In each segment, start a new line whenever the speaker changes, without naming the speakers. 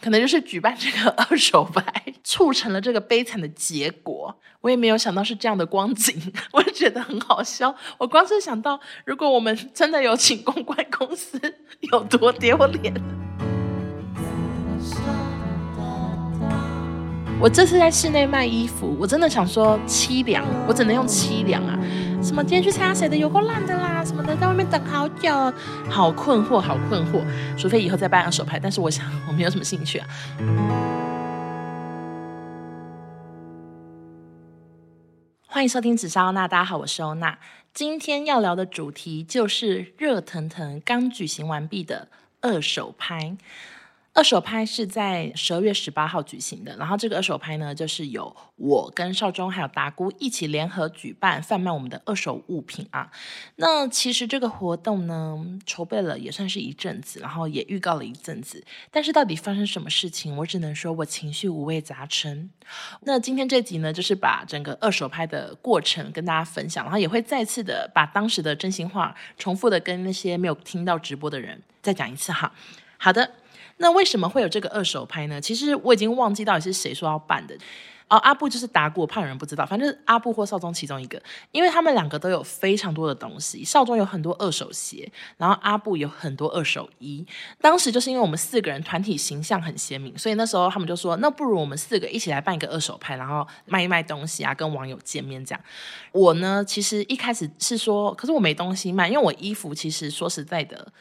可能就是举办这个二手牌，促成了这个悲惨的结果。我也没有想到是这样的光景，我就觉得很好笑。我光是想到，如果我们真的有请公关公司，有多丢脸。我这次在室内卖衣服，我真的想说凄凉，我只能用凄凉啊！什么今天去参加谁的有够烂的啦，什么的在外面等好久，好困惑，好困惑。除非以后再办二手拍，但是我想我没有什么兴趣啊。欢迎收听紫砂欧娜，大家好，我是欧娜。今天要聊的主题就是热腾腾刚举行完毕的二手拍。二手拍是在十二月十八号举行的，然后这个二手拍呢，就是有我跟少中还有达姑一起联合举办，贩卖我们的二手物品啊。那其实这个活动呢，筹备了也算是一阵子，然后也预告了一阵子，但是到底发生什么事情，我只能说我情绪五味杂陈。那今天这集呢，就是把整个二手拍的过程跟大家分享，然后也会再次的把当时的真心话重复的跟那些没有听到直播的人再讲一次哈。好的。那为什么会有这个二手拍呢？其实我已经忘记到底是谁说要办的。哦，阿布就是达姑，我怕有人不知道，反正阿布或少中其中一个，因为他们两个都有非常多的东西。少中有很多二手鞋，然后阿布有很多二手衣。当时就是因为我们四个人团体形象很鲜明，所以那时候他们就说，那不如我们四个一起来办一个二手拍，然后卖一卖东西啊，跟网友见面这样。我呢，其实一开始是说，可是我没东西卖，因为我衣服其实说实在的。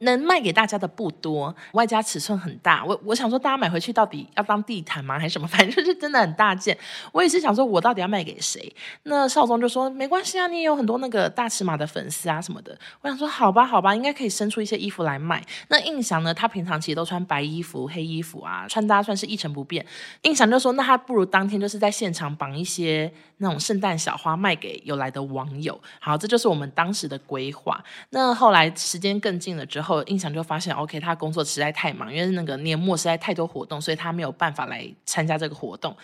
能卖给大家的不多，外加尺寸很大。我我想说，大家买回去到底要当地毯吗，还是什么？反正就是真的很大件。我也是想说，我到底要卖给谁？那少宗就说没关系啊，你也有很多那个大尺码的粉丝啊什么的。我想说，好吧，好吧，应该可以生出一些衣服来卖。那印翔呢？他平常其实都穿白衣服、黑衣服啊，穿搭算是一成不变。印翔就说，那他不如当天就是在现场绑一些那种圣诞小花卖给有来的网友。好，这就是我们当时的规划。那后来时间更近了之后。后印象就发现，OK，他工作实在太忙，因为那个年末实在太多活动，所以他没有办法来参加这个活动。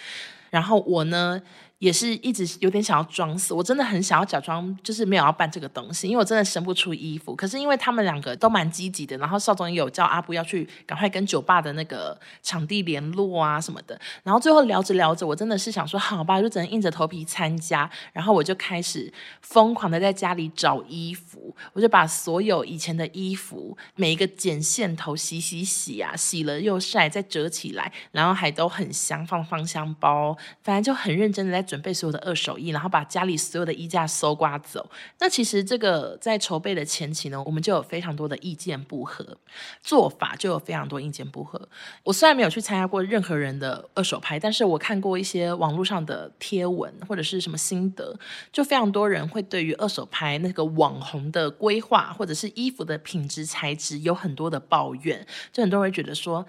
然后我呢？也是一直有点想要装死，我真的很想要假装就是没有要办这个东西，因为我真的生不出衣服。可是因为他们两个都蛮积极的，然后邵总有叫阿布要去赶快跟酒吧的那个场地联络啊什么的。然后最后聊着聊着，我真的是想说好吧，就只能硬着头皮参加。然后我就开始疯狂的在家里找衣服，我就把所有以前的衣服每一个剪线头洗洗洗啊，洗了又晒，再折起来，然后还都很香，放芳香包，反正就很认真的在。准备所有的二手衣，然后把家里所有的衣架搜刮走。那其实这个在筹备的前期呢，我们就有非常多的意见不合，做法就有非常多意见不合。我虽然没有去参加过任何人的二手拍，但是我看过一些网络上的贴文或者是什么心得，就非常多人会对于二手拍那个网红的规划或者是衣服的品质材质有很多的抱怨，就很多人会觉得说。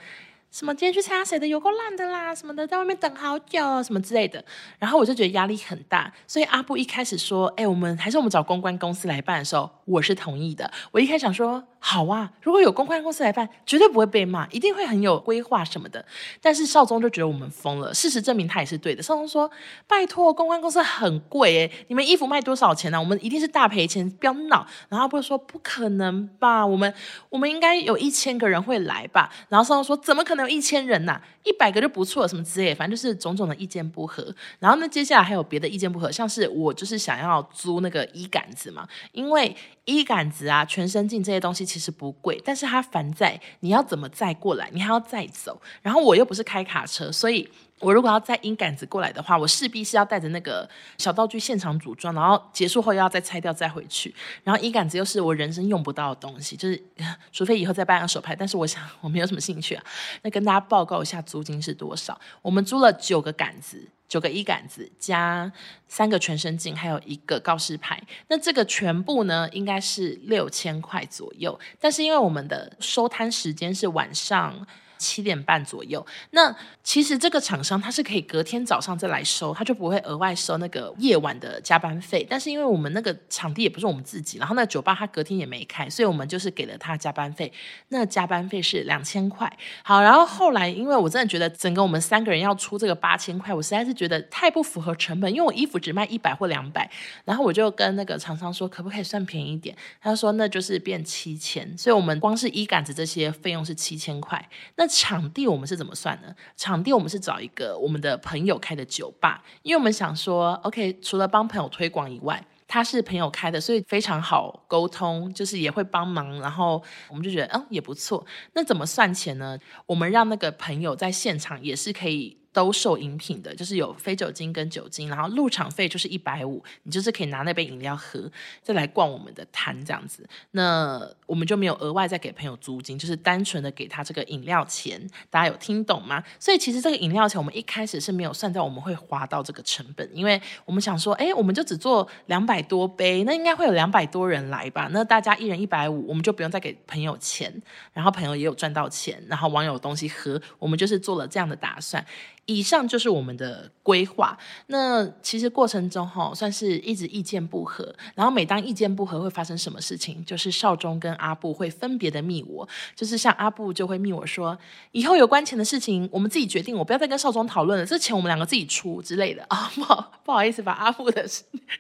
什么今天去参加谁的有够烂的啦，什么的在外面等好久什么之类的，然后我就觉得压力很大，所以阿布一开始说，哎，我们还是我们找公关公司来办的时候，我是同意的。我一开始想说，好啊，如果有公关公司来办，绝对不会被骂，一定会很有规划什么的。但是少宗就觉得我们疯了，事实证明他也是对的。少宗说，拜托，公关公司很贵诶，你们衣服卖多少钱呢？啊？我们一定是大赔钱，不要闹。然后阿布说，不可能吧，我们我们应该有一千个人会来吧。然后少宗说，怎么可能？一千人呐、一百个就不错，什么之类，反正就是种种的意见不合。然后呢，接下来还有别的意见不合，像是我就是想要租那个衣杆子嘛，因为衣杆子啊、全身镜这些东西其实不贵，但是它烦在你要怎么载过来，你还要再走。然后我又不是开卡车，所以。我如果要带衣杆子过来的话，我势必是要带着那个小道具现场组装，然后结束后又要再拆掉再回去。然后衣杆子又是我人生用不到的东西，就是 除非以后再办个手拍，但是我想我没有什么兴趣啊。那跟大家报告一下租金是多少？我们租了九个杆子，九个衣杆子加三个全身镜，还有一个告示牌。那这个全部呢，应该是六千块左右。但是因为我们的收摊时间是晚上。七点半左右，那其实这个厂商他是可以隔天早上再来收，他就不会额外收那个夜晚的加班费。但是因为我们那个场地也不是我们自己，然后那酒吧他隔天也没开，所以我们就是给了他加班费。那加班费是两千块。好，然后后来因为我真的觉得整个我们三个人要出这个八千块，我实在是觉得太不符合成本，因为我衣服只卖一百或两百，然后我就跟那个厂商说可不可以算便宜一点，他说那就是变七千，所以我们光是衣杆子这些费用是七千块。那场地我们是怎么算呢？场地我们是找一个我们的朋友开的酒吧，因为我们想说，OK，除了帮朋友推广以外，他是朋友开的，所以非常好沟通，就是也会帮忙，然后我们就觉得，嗯，也不错。那怎么算钱呢？我们让那个朋友在现场也是可以。都售饮品的，就是有非酒精跟酒精，然后入场费就是一百五，你就是可以拿那杯饮料喝，再来逛我们的摊这样子。那我们就没有额外再给朋友租金，就是单纯的给他这个饮料钱。大家有听懂吗？所以其实这个饮料钱我们一开始是没有算在我们会花到这个成本，因为我们想说，哎，我们就只做两百多杯，那应该会有两百多人来吧？那大家一人一百五，我们就不用再给朋友钱，然后朋友也有赚到钱，然后网友东西喝，我们就是做了这样的打算。以上就是我们的规划。那其实过程中哈，算是一直意见不合。然后每当意见不合，会发生什么事情？就是少中跟阿布会分别的密我，就是像阿布就会密我说，以后有关钱的事情，我们自己决定，我不要再跟少中讨论了，这钱我们两个自己出之类的 啊。不好不好意思，把阿布的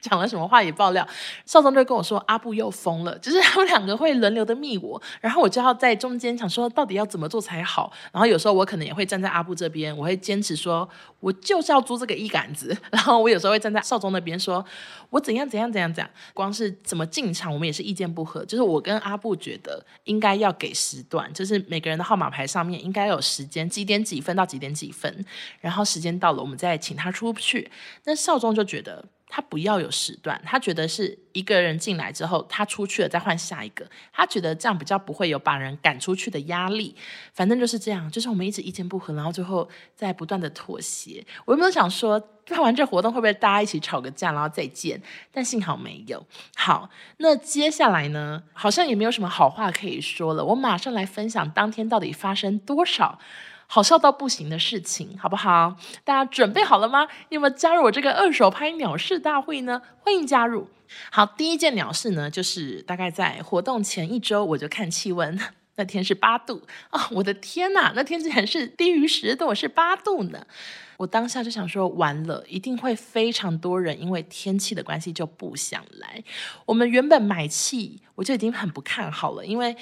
讲了什么话也爆料。少中就跟我说，阿布又疯了，就是他们两个会轮流的密我，然后我就要在中间想说，到底要怎么做才好。然后有时候我可能也会站在阿布这边，我会坚持。说，我就是要租这个一杆子，然后我有时候会站在少宗那边说，我怎样怎样怎样怎样，光是怎么进场，我们也是意见不合。就是我跟阿布觉得应该要给时段，就是每个人的号码牌上面应该有时间，几点几分到几点几分，然后时间到了，我们再请他出去。那少宗就觉得。他不要有时段，他觉得是一个人进来之后，他出去了再换下一个，他觉得这样比较不会有把人赶出去的压力。反正就是这样，就是我们一直意见不合，然后最后在不断的妥协。我有没有想说办完这活动会不会大家一起吵个架，然后再见？但幸好没有。好，那接下来呢，好像也没有什么好话可以说了。我马上来分享当天到底发生多少。好笑到不行的事情，好不好？大家准备好了吗？有没有加入我这个二手拍鸟事大会呢？欢迎加入。好，第一件鸟事呢，就是大概在活动前一周，我就看气温，那天是八度啊、我的天哪，那天竟然是低于十度，是八度呢！我当下就想说，完了，一定会非常多人因为天气的关系就不想来。我们原本买气，我就已经很不看好了，因为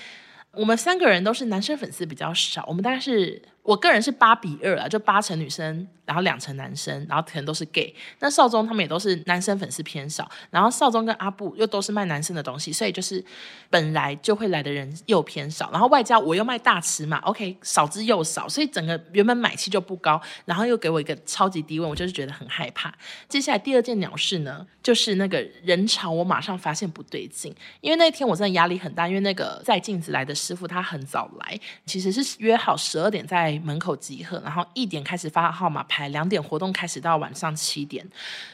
我们三个人都是男生粉丝比较少，我们大概是。我个人是八比二啊，就八成女生，然后两成男生，然后可能都是 gay。那少中他们也都是男生粉丝偏少，然后少中跟阿布又都是卖男生的东西，所以就是本来就会来的人又偏少，然后外加我又卖大尺码，OK，少之又少，所以整个原本买气就不高，然后又给我一个超级低温，我就是觉得很害怕。接下来第二件鸟事呢，就是那个人潮，我马上发现不对劲，因为那天我真的压力很大，因为那个载镜子来的师傅他很早来，其实是约好十二点在。门口集合，然后一点开始发号码牌，两点活动开始到晚上七点，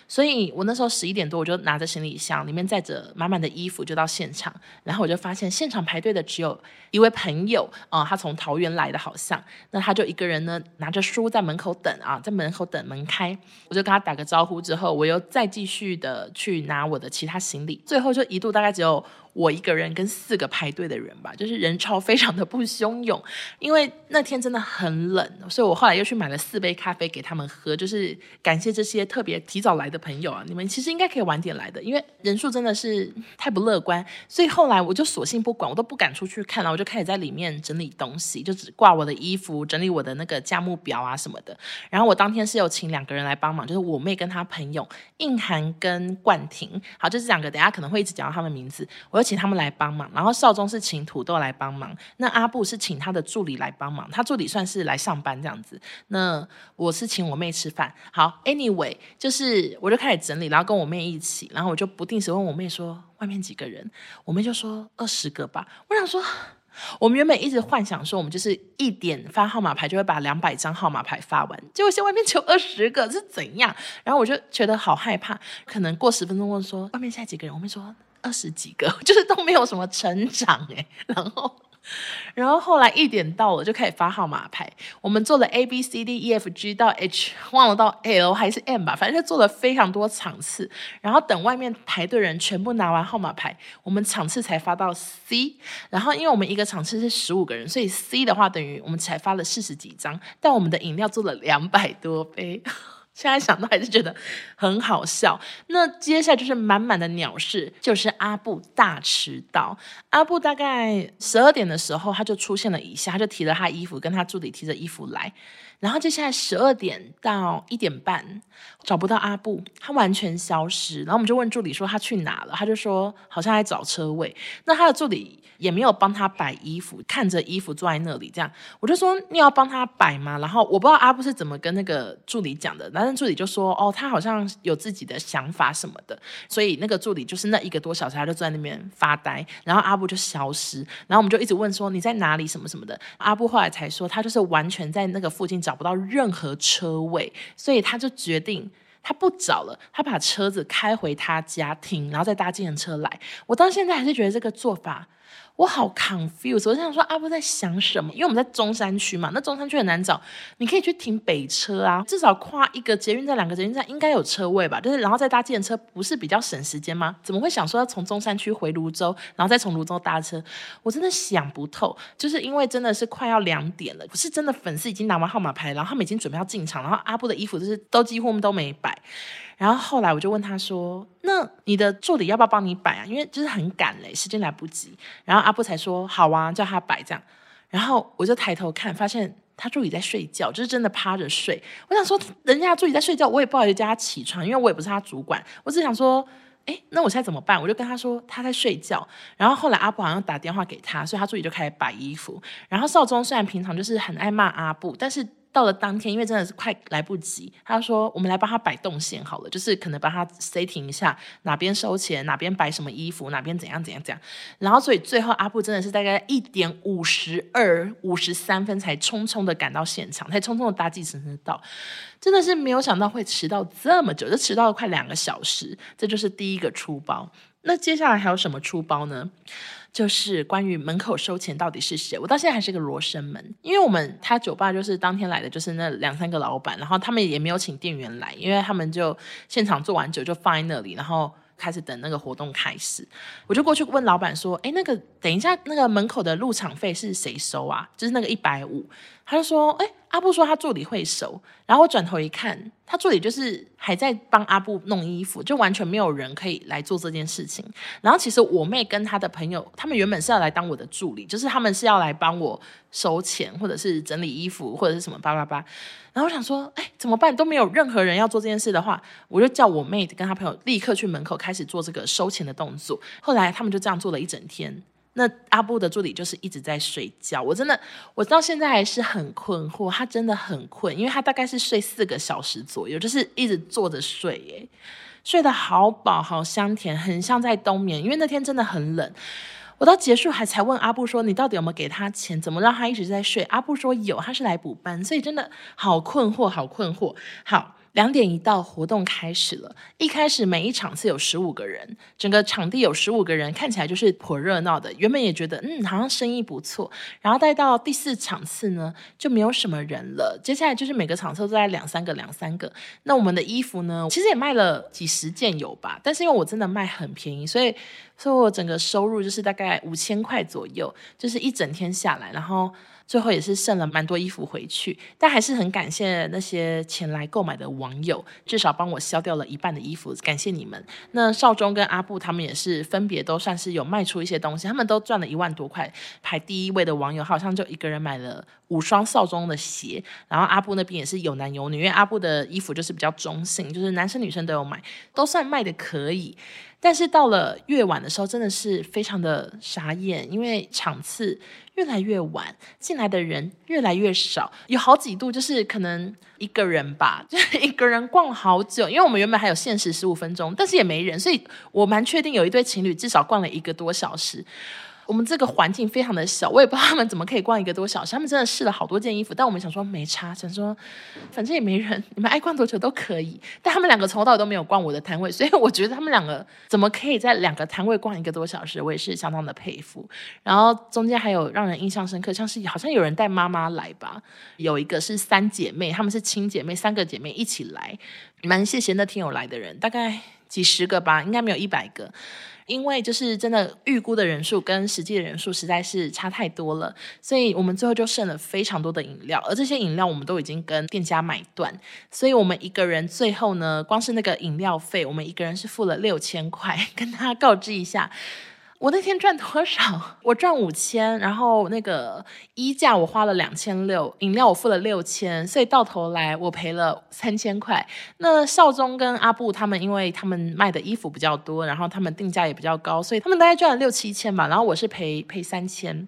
所以我那时候十一点多，我就拿着行李箱，里面载着满满的衣服就到现场，然后我就发现现场排队的只有一位朋友啊、他从桃园来的，好像，那他就一个人呢拿着书在门口等啊，在门口等门开，我就跟他打个招呼之后，我又再继续的去拿我的其他行李，最后就一度大概只有。我一个人跟四个排队的人吧，就是人潮非常的不汹涌，因为那天真的很冷，所以我后来又去买了四杯咖啡给他们喝，就是感谢这些特别提早来的朋友啊，你们其实应该可以晚点来的，因为人数真的是太不乐观，所以后来我就索性不管，我都不敢出去看了，我就开始在里面整理东西，就只挂我的衣服，整理我的那个价目表啊什么的。然后我当天是有请两个人来帮忙，就是我妹跟她朋友硬涵跟冠廷，好，就是两个，等下可能会一直讲到他们名字，我。请他们来帮忙，然后少中是请土豆来帮忙，那阿布是请他的助理来帮忙，他助理算是来上班这样子。那我是请我妹吃饭。好，anyway，就是我就开始整理，然后跟我妹一起，然后我就不定时问我妹说外面几个人，我妹就说二十个吧。我想说，我们原本一直幻想说我们就是一点发号码牌就会把两百张号码牌发完，结果现在外面只有二十个，是怎样？然后我就觉得好害怕，可能过十分钟问说外面现在几个人，我妹说。二十几个，就是都没有什么成长哎，然后，然后后来一点到了就开始发号码牌，我们做了 A B C D E F G 到 H，忘了到 L 还是 M 吧，反正就做了非常多场次，然后等外面排队人全部拿完号码牌，我们场次才发到 C，然后因为我们一个场次是十五个人，所以 C 的话等于我们才发了四十几张，但我们的饮料做了两百多杯。现在想到还是觉得很好笑。那接下来就是满满的鸟事，就是阿布大迟到。阿布大概十二点的时候，他就出现了一下，他就提了他衣服，跟他助理提着衣服来。然后接下来十二点到一点半找不到阿布，他完全消失。然后我们就问助理说他去哪了，他就说好像在找车位。那他的助理也没有帮他摆衣服，看着衣服坐在那里这样。我就说你要帮他摆吗？然后我不知道阿布是怎么跟那个助理讲的，男生助理就说哦，他好像有自己的想法什么的。所以那个助理就是那一个多小时，他就坐在那边发呆，然后阿布就消失。然后我们就一直问说你在哪里什么什么的。阿布后来才说他就是完全在那个附近。找找不到任何车位，所以他就决定他不找了，他把车子开回他家停，然后再搭计程车来。我到现在还是觉得这个做法。我好 confused，我想说阿布在想什么？因为我们在中山区嘛，那中山区很难找，你可以去停北车啊，至少跨一个捷运站、两个捷运站应该有车位吧？就是然后再搭计程车，不是比较省时间吗？怎么会想说要从中山区回泸州，然后再从泸州搭车？我真的想不透，就是因为真的是快要两点了，不是真的粉丝已经拿完号码牌，然后他们已经准备要进场，然后阿布的衣服就是都几乎都没摆。然后后来我就问他说：“那你的助理要不要帮你摆啊？因为就是很赶嘞，时间来不及。”然后阿布才说：“好啊，叫他摆这样。”然后我就抬头看，发现他助理在睡觉，就是真的趴着睡。我想说，人家助理在睡觉，我也不好意思叫他起床，因为我也不是他主管。我只想说，哎，那我现在怎么办？我就跟他说他在睡觉。然后后来阿布好像打电话给他，所以他助理就开始摆衣服。然后少宗虽然平常就是很爱骂阿布，但是。到了当天，因为真的是快来不及，他说：“我们来帮他摆动线好了，就是可能帮他 setting 一下哪边收钱，哪边摆什么衣服，哪边怎样怎样怎样。”然后，所以最后阿布真的是大概一点五十二、五十三分才匆匆的赶到现场，才匆匆的搭计程车到，真的是没有想到会迟到这么久，就迟到了快两个小时。这就是第一个出包。那接下来还有什么出包呢？就是关于门口收钱到底是谁，我到现在还是个罗生门。因为我们他酒吧就是当天来的，就是那两三个老板，然后他们也没有请店员来，因为他们就现场做完酒就放在那里，然后开始等那个活动开始。我就过去问老板说：“哎，那个等一下，那个门口的入场费是谁收啊？就是那个一百五。”他就说：“哎。”阿布说他助理会收，然后我转头一看，他助理就是还在帮阿布弄衣服，就完全没有人可以来做这件事情。然后其实我妹跟他的朋友，他们原本是要来当我的助理，就是他们是要来帮我收钱，或者是整理衣服，或者是什么叭叭叭。然后我想说，哎，怎么办？都没有任何人要做这件事的话，我就叫我妹跟他朋友立刻去门口开始做这个收钱的动作。后来他们就这样做了一整天。那阿布的助理就是一直在睡觉，我真的，我到现在还是很困惑，他真的很困，因为他大概是睡四个小时左右，就是一直坐着睡，耶，睡得好饱好香甜，很像在冬眠。因为那天真的很冷，我到结束还才问阿布说：“你到底有没有给他钱？怎么让他一直在睡？”阿布说：“有，他是来补班。”所以真的好困惑，好困惑。好。两点一到，活动开始了。一开始每一场次有十五个人，整个场地有十五个人，看起来就是颇热闹的。原本也觉得，嗯，好像生意不错。然后待到第四场次呢，就没有什么人了。接下来就是每个场次都在两三个、两三个。那我们的衣服呢，其实也卖了几十件有吧。但是因为我真的卖很便宜，所以，所以我整个收入就是大概五千块左右，就是一整天下来，然后。最后也是剩了蛮多衣服回去，但还是很感谢那些前来购买的网友，至少帮我消掉了一半的衣服，感谢你们。那少中跟阿布他们也是分别都算是有卖出一些东西，他们都赚了一万多块。排第一位的网友好像就一个人买了五双少中的鞋，然后阿布那边也是有男有女，因为阿布的衣服就是比较中性，就是男生女生都有买，都算卖的可以。但是到了越晚的时候，真的是非常的傻眼，因为场次越来越晚，进来的人越来越少，有好几度就是可能一个人吧，就是一个人逛好久，因为我们原本还有限时十五分钟，但是也没人，所以我蛮确定有一对情侣至少逛了一个多小时。我们这个环境非常的小，我也不知道他们怎么可以逛一个多小时。他们真的试了好多件衣服，但我们想说没差，想说反正也没人，你们爱逛多久都可以。但他们两个从头到尾都没有逛我的摊位，所以我觉得他们两个怎么可以在两个摊位逛一个多小时，我也是相当的佩服。然后中间还有让人印象深刻，像是好像有人带妈妈来吧，有一个是三姐妹，她们是亲姐妹，三个姐妹一起来，蛮谢谢那天有来的人，大概几十个吧，应该没有一百个。因为就是真的预估的人数跟实际的人数实在是差太多了，所以我们最后就剩了非常多的饮料，而这些饮料我们都已经跟店家买断，所以我们一个人最后呢，光是那个饮料费，我们一个人是付了六千块，跟他告知一下。我那天赚多少？我赚五千，然后那个衣架我花了两千六，饮料我付了六千，所以到头来我赔了三千块。那少宗跟阿布他们，因为他们卖的衣服比较多，然后他们定价也比较高，所以他们大概赚了六七千吧。然后我是赔赔三千，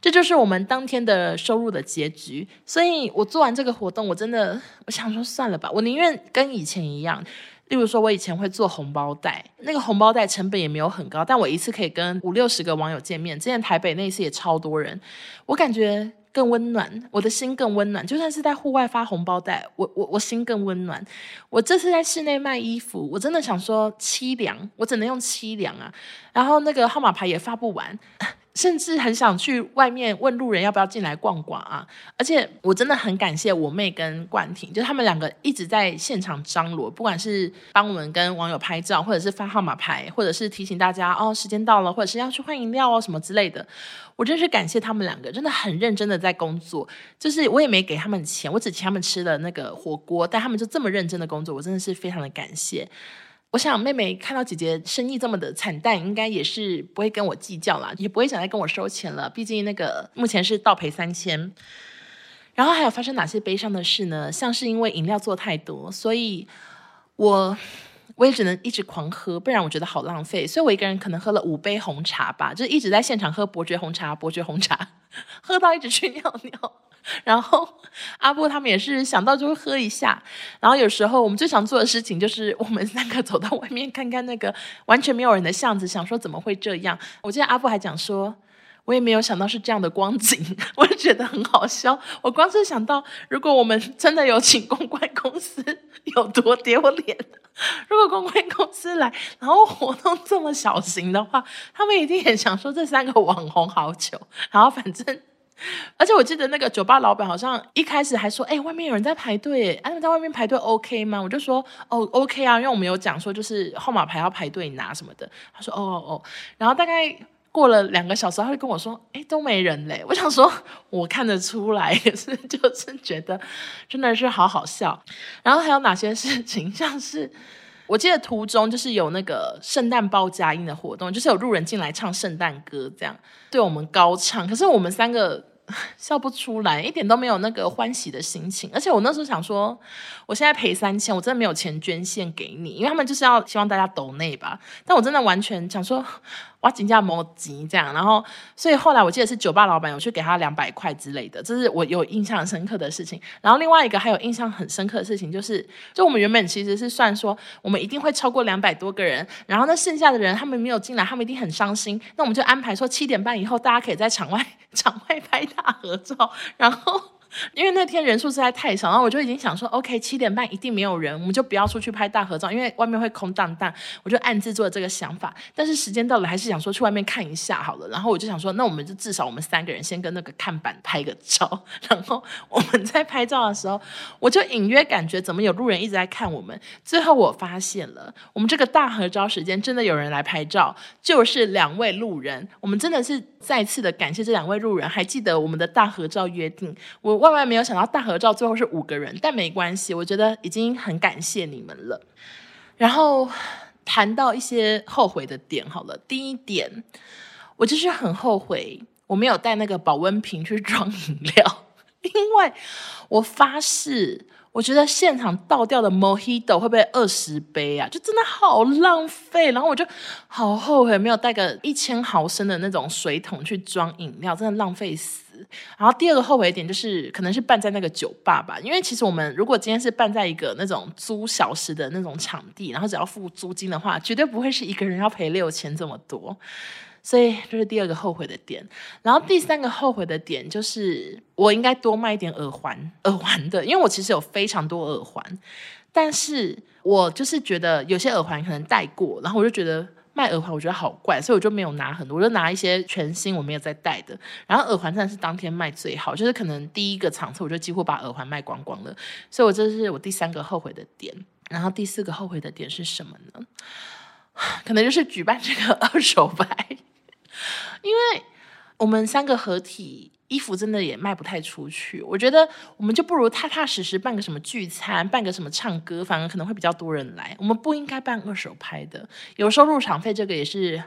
这就是我们当天的收入的结局。所以我做完这个活动，我真的我想说算了吧，我宁愿跟以前一样。例如说，我以前会做红包袋，那个红包袋成本也没有很高，但我一次可以跟五六十个网友见面。之前台北那一次也超多人，我感觉更温暖，我的心更温暖。就算是在户外发红包袋，我我我心更温暖。我这次在室内卖衣服，我真的想说凄凉，我只能用凄凉啊。然后那个号码牌也发不完。甚至很想去外面问路人要不要进来逛逛啊！而且我真的很感谢我妹跟冠廷，就他们两个一直在现场张罗，不管是帮我们跟网友拍照，或者是发号码牌，或者是提醒大家哦时间到了，或者是要去换饮料哦什么之类的。我真是感谢他们两个，真的很认真的在工作。就是我也没给他们钱，我只请他们吃了那个火锅，但他们就这么认真的工作，我真的是非常的感谢。我想妹妹看到姐姐生意这么的惨淡，应该也是不会跟我计较啦，也不会想再跟我收钱了。毕竟那个目前是倒赔三千。然后还有发生哪些悲伤的事呢？像是因为饮料做太多，所以我我也只能一直狂喝，不然我觉得好浪费。所以我一个人可能喝了五杯红茶吧，就一直在现场喝伯爵红茶，伯爵红茶，喝到一直去尿尿。然后阿布他们也是想到就会喝一下，然后有时候我们最常做的事情就是我们三个走到外面看看那个完全没有人的巷子，想说怎么会这样。我记得阿布还讲说，我也没有想到是这样的光景，我就觉得很好笑。我光是想到如果我们真的有请公关公司，有多丢脸。如果公关公司来，然后活动这么小型的话，他们一定也想说这三个网红好糗。然后反正。而且我记得那个酒吧老板好像一开始还说：“哎，外面有人在排队，哎，他们在外面排队 OK 吗？”我就说：“哦，OK 啊，因为我们有讲说就是号码牌要排队拿什么的。”他说：“哦哦哦。”然后大概过了两个小时，他会跟我说：“哎，都没人嘞。”我想说，我看得出来，也 是就是觉得真的是好好笑。然后还有哪些事情？像是我记得途中就是有那个圣诞包佳音的活动，就是有路人进来唱圣诞歌，这样对我们高唱。可是我们三个。笑不出来，一点都没有那个欢喜的心情。而且我那时候想说，我现在赔三千，我真的没有钱捐献给你，因为他们就是要希望大家抖内吧。但我真的完全想说。哇，金价摩吉这样，然后所以后来我记得是酒吧老板有去给他两百块之类的，这是我有印象深刻的事情。然后另外一个还有印象很深刻的事情就是，就我们原本其实是算说我们一定会超过两百多个人，然后那剩下的人他们没有进来，他们一定很伤心。那我们就安排说七点半以后大家可以在场外 场外拍大合照，然后。因为那天人数实在太少，然后我就已经想说，OK，七点半一定没有人，我们就不要出去拍大合照，因为外面会空荡荡。我就暗自做这个想法，但是时间到了，还是想说去外面看一下好了。然后我就想说，那我们就至少我们三个人先跟那个看板拍个照。然后我们在拍照的时候，我就隐约感觉怎么有路人一直在看我们。最后我发现了，我们这个大合照时间真的有人来拍照，就是两位路人。我们真的是再次的感谢这两位路人，还记得我们的大合照约定。我。万万没有想到大合照最后是五个人，但没关系，我觉得已经很感谢你们了。然后谈到一些后悔的点，好了，第一点，我就是很后悔我没有带那个保温瓶去装饮料，因为我发誓。我觉得现场倒掉的 Mojito 会不会二十杯啊？就真的好浪费，然后我就好后悔没有带个一千毫升的那种水桶去装饮料，真的浪费死。然后第二个后悔点就是，可能是办在那个酒吧吧，因为其实我们如果今天是办在一个那种租小时的那种场地，然后只要付租金的话，绝对不会是一个人要赔六千这么多。所以这是第二个后悔的点，然后第三个后悔的点就是我应该多卖一点耳环，耳环的，因为我其实有非常多耳环，但是我就是觉得有些耳环可能戴过，然后我就觉得卖耳环我觉得好怪，所以我就没有拿很多，我就拿一些全新我没有再戴的，然后耳环真的是当天卖最好，就是可能第一个场次我就几乎把耳环卖光光了，所以我这是我第三个后悔的点，然后第四个后悔的点是什么呢？可能就是举办这个二手拍，因为我们三个合体。衣服真的也卖不太出去，我觉得我们就不如踏踏实实办个什么聚餐，办个什么唱歌，反而可能会比较多人来。我们不应该办二手拍的，有收入场费，这个也是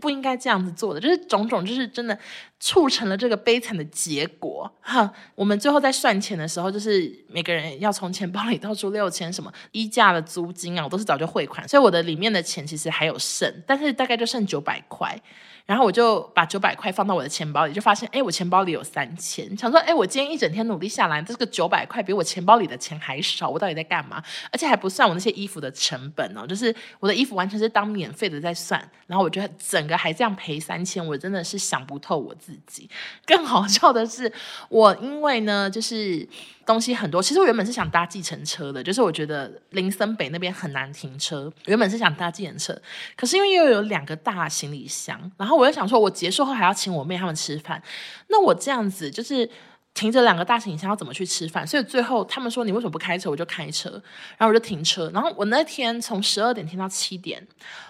不应该这样子做的。就是种种，就是真的促成了这个悲惨的结果。哈，我们最后在算钱的时候，就是每个人要从钱包里掏出六千什么衣架的租金啊，我都是早就汇款，所以我的里面的钱其实还有剩，但是大概就剩九百块。然后我就把九百块放到我的钱包里，就发现，哎，我钱包里有三千。想说，哎，我今天一整天努力下来，这个九百块比我钱包里的钱还少，我到底在干嘛？而且还不算我那些衣服的成本哦，就是我的衣服完全是当免费的在算。然后我觉得整个还这样赔三千，我真的是想不透我自己。更好笑的是，我因为呢，就是。东西很多，其实我原本是想搭计程车的，就是我觉得林森北那边很难停车，原本是想搭计程车，可是因为又有两个大行李箱，然后我就想说，我结束后还要请我妹他们吃饭，那我这样子就是。停着两个大行李箱要怎么去吃饭？所以最后他们说，你为什么不开车？我就开车，然后我就停车。然后我那天从十二点停到七点，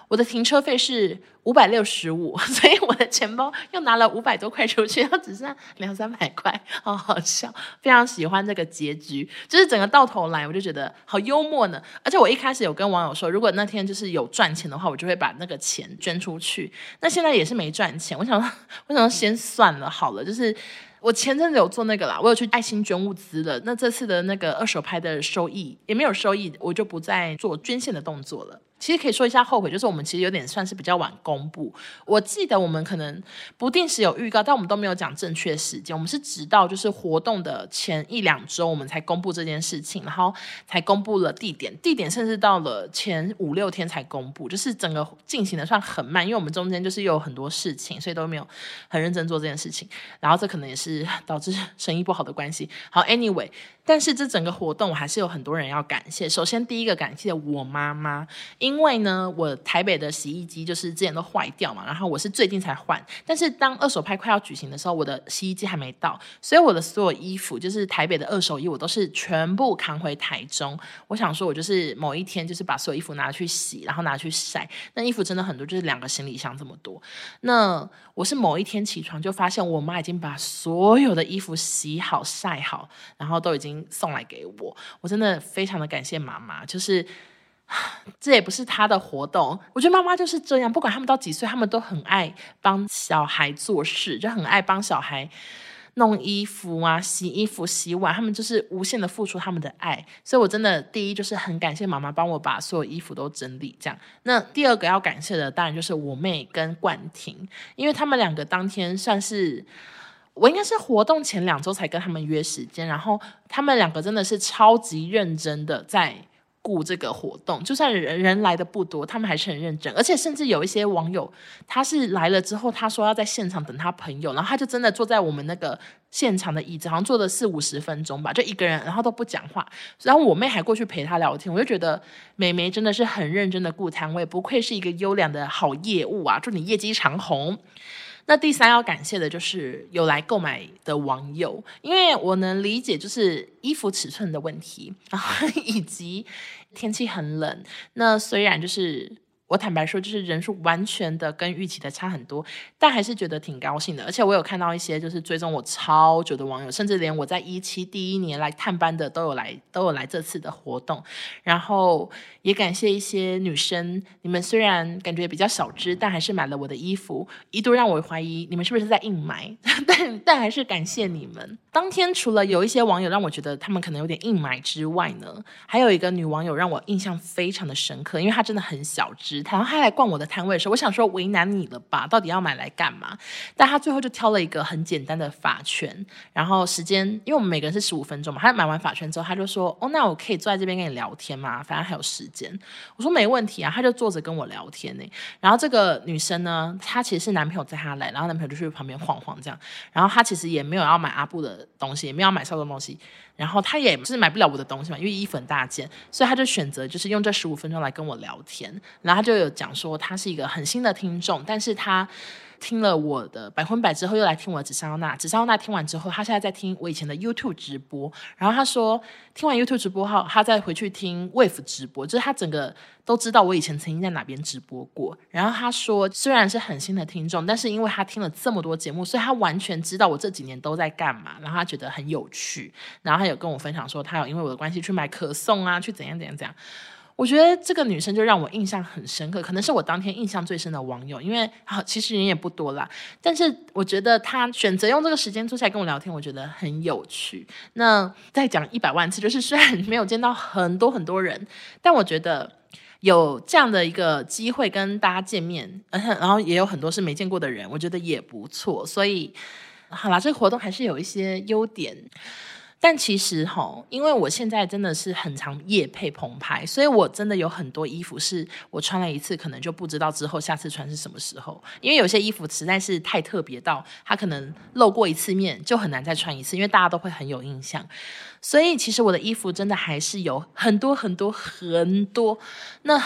我的停车费是五百六十五，所以我的钱包又拿了五百多块出去，然后只剩下两三百块，好好笑。非常喜欢这个结局，就是整个到头来我就觉得好幽默呢。而且我一开始有跟网友说，如果那天就是有赚钱的话，我就会把那个钱捐出去。那现在也是没赚钱，我想，我想先算了好了，就是。我前阵子有做那个啦，我有去爱心捐物资了。那这次的那个二手拍的收益也没有收益，我就不再做捐献的动作了。其实可以说一下后悔，就是我们其实有点算是比较晚公布。我记得我们可能不定时有预告，但我们都没有讲正确时间。我们是直到就是活动的前一两周，我们才公布这件事情，然后才公布了地点，地点甚至到了前五六天才公布，就是整个进行的算很慢，因为我们中间就是有很多事情，所以都没有很认真做这件事情。然后这可能也是导致生意不好的关系。好，Anyway。但是这整个活动我还是有很多人要感谢。首先第一个感谢我妈妈，因因为呢，我台北的洗衣机就是之前都坏掉嘛，然后我是最近才换。但是当二手拍快要举行的时候，我的洗衣机还没到，所以我的所有衣服就是台北的二手衣，我都是全部扛回台中。我想说，我就是某一天就是把所有衣服拿去洗，然后拿去晒。那衣服真的很多，就是两个行李箱这么多。那我是某一天起床就发现，我妈已经把所有的衣服洗好晒好，然后都已经。送来给我，我真的非常的感谢妈妈。就是 这也不是他的活动，我觉得妈妈就是这样，不管他们到几岁，他们都很爱帮小孩做事，就很爱帮小孩弄衣服啊、洗衣服、洗碗，他们就是无限的付出他们的爱。所以我真的第一就是很感谢妈妈帮我把所有衣服都整理这样。那第二个要感谢的当然就是我妹跟冠廷，因为他们两个当天算是。我应该是活动前两周才跟他们约时间，然后他们两个真的是超级认真的在顾这个活动，就算人人来的不多，他们还是很认真，而且甚至有一些网友，他是来了之后，他说要在现场等他朋友，然后他就真的坐在我们那个现场的椅子，好像坐了四五十分钟吧，就一个人，然后都不讲话，然后我妹还过去陪他聊天，我就觉得妹妹真的是很认真的顾摊位，不愧是一个优良的好业务啊，祝你业绩长虹。那第三要感谢的就是有来购买的网友，因为我能理解就是衣服尺寸的问题，然后 以及天气很冷。那虽然就是。我坦白说，就是人数完全的跟预期的差很多，但还是觉得挺高兴的。而且我有看到一些就是追踪我超久的网友，甚至连我在一期第一年来探班的都有来，都有来这次的活动。然后也感谢一些女生，你们虽然感觉比较小只，但还是买了我的衣服，一度让我怀疑你们是不是在硬买，但但还是感谢你们。当天除了有一些网友让我觉得他们可能有点硬买之外呢，还有一个女网友让我印象非常的深刻，因为她真的很小只然后他来逛我的摊位的时候，我想说为难你了吧？到底要买来干嘛？但他最后就挑了一个很简单的发圈，然后时间，因为我们每个人是十五分钟嘛。他买完发圈之后，他就说：“哦，那我可以坐在这边跟你聊天吗？反正还有时间。”我说：“没问题啊。”他就坐着跟我聊天呢。然后这个女生呢，她其实是男朋友载她来，然后男朋友就去旁边晃晃这样。然后她其实也没有要买阿布的东西，也没有要买少东东西。然后他也是买不了我的东西嘛，因为衣服很大件，所以他就选择就是用这十五分钟来跟我聊天。然后他就有讲说他是一个很新的听众，但是他听了我的百分百之后，又来听我的紫砂娜。紫砂娜听完之后，他现在在听我以前的 YouTube 直播。然后他说，听完 YouTube 直播后，他再回去听 Wave 直播，就是他整个都知道我以前曾经在哪边直播过。然后他说，虽然是很新的听众，但是因为他听了这么多节目，所以他完全知道我这几年都在干嘛。然后他觉得很有趣。然后他有跟我分享说，他有因为我的关系去买可颂啊，去怎样怎样怎样。我觉得这个女生就让我印象很深刻，可能是我当天印象最深的网友，因为好其实人也不多啦，但是我觉得她选择用这个时间坐下来跟我聊天，我觉得很有趣。那再讲一百万次，就是虽然没有见到很多很多人，但我觉得有这样的一个机会跟大家见面，然后也有很多是没见过的人，我觉得也不错。所以好啦，这个活动还是有一些优点。但其实哈，因为我现在真的是很常夜配棚拍，所以我真的有很多衣服是我穿了一次，可能就不知道之后下次穿是什么时候。因为有些衣服实在是太特别到，它可能露过一次面就很难再穿一次，因为大家都会很有印象。所以其实我的衣服真的还是有很多很多很多。那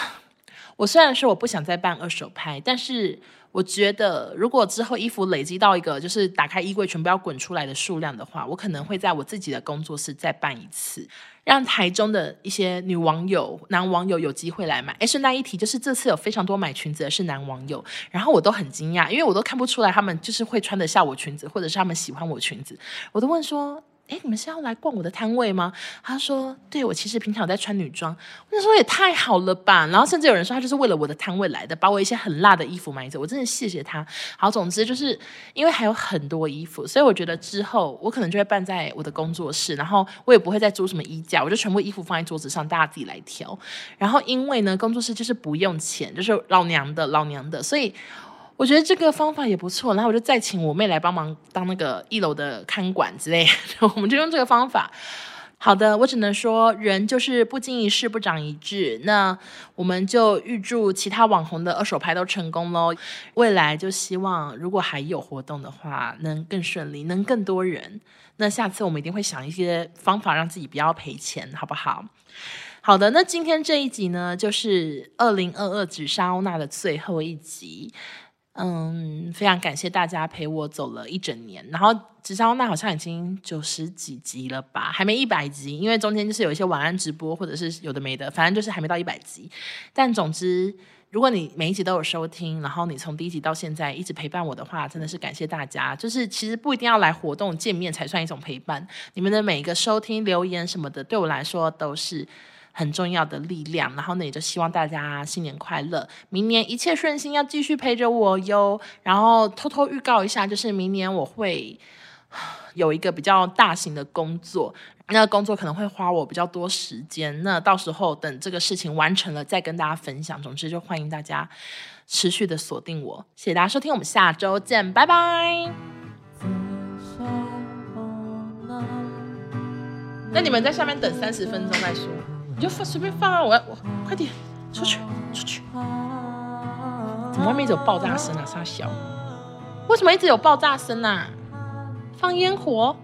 我虽然说我不想再办二手拍，但是。我觉得，如果之后衣服累积到一个就是打开衣柜全部要滚出来的数量的话，我可能会在我自己的工作室再办一次，让台中的一些女网友、男网友有机会来买。哎，顺带一提，就是这次有非常多买裙子的是男网友，然后我都很惊讶，因为我都看不出来他们就是会穿得下我裙子，或者是他们喜欢我裙子，我都问说。哎，你们是要来逛我的摊位吗？他说：“对，我其实平常在穿女装。”我就说：“也太好了吧！”然后甚至有人说他就是为了我的摊位来的，把我一些很辣的衣服买走。我真的谢谢他。好，总之就是因为还有很多衣服，所以我觉得之后我可能就会办在我的工作室，然后我也不会再租什么衣架，我就全部衣服放在桌子上，大家自己来挑。然后因为呢，工作室就是不用钱，就是老娘的，老娘的，所以。我觉得这个方法也不错，然后我就再请我妹来帮忙当那个一楼的看管之类，我们就用这个方法。好的，我只能说人就是不经一事不长一智，那我们就预祝其他网红的二手拍都成功喽。未来就希望如果还有活动的话，能更顺利，能更多人。那下次我们一定会想一些方法让自己不要赔钱，好不好？好的，那今天这一集呢，就是二零二二紫砂欧娜的最后一集。嗯，非常感谢大家陪我走了一整年，然后紫砂欧娜好像已经九十几集了吧，还没一百集，因为中间就是有一些晚安直播或者是有的没的，反正就是还没到一百集。但总之，如果你每一集都有收听，然后你从第一集到现在一直陪伴我的话，真的是感谢大家。就是其实不一定要来活动见面才算一种陪伴，你们的每一个收听、留言什么的，对我来说都是。很重要的力量，然后呢，也就希望大家新年快乐，明年一切顺心，要继续陪着我哟。然后偷偷预告一下，就是明年我会有一个比较大型的工作，那个工作可能会花我比较多时间。那到时候等这个事情完成了，再跟大家分享。总之，就欢迎大家持续的锁定我，谢谢大家收听，我们下周见，拜拜。那你们在下面等三十分钟再说。你就放随便放啊！我我快点出去出去！怎么外面一直有爆炸声啊？沙小！为什么一直有爆炸声啊？放烟火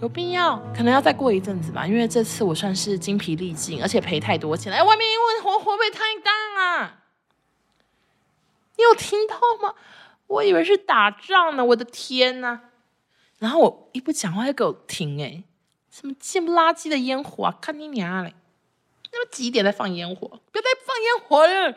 有必要？可能要再过一阵子吧，因为这次我算是精疲力尽，而且赔太多钱了。哎，外面烟火会不会太大啊？你有听到吗？我以为是打仗呢！我的天呐！然后我一不讲话就给我停哎！什么贱不拉几的烟火啊！看你娘嘞！那么几点在放烟火？不要再放烟火了！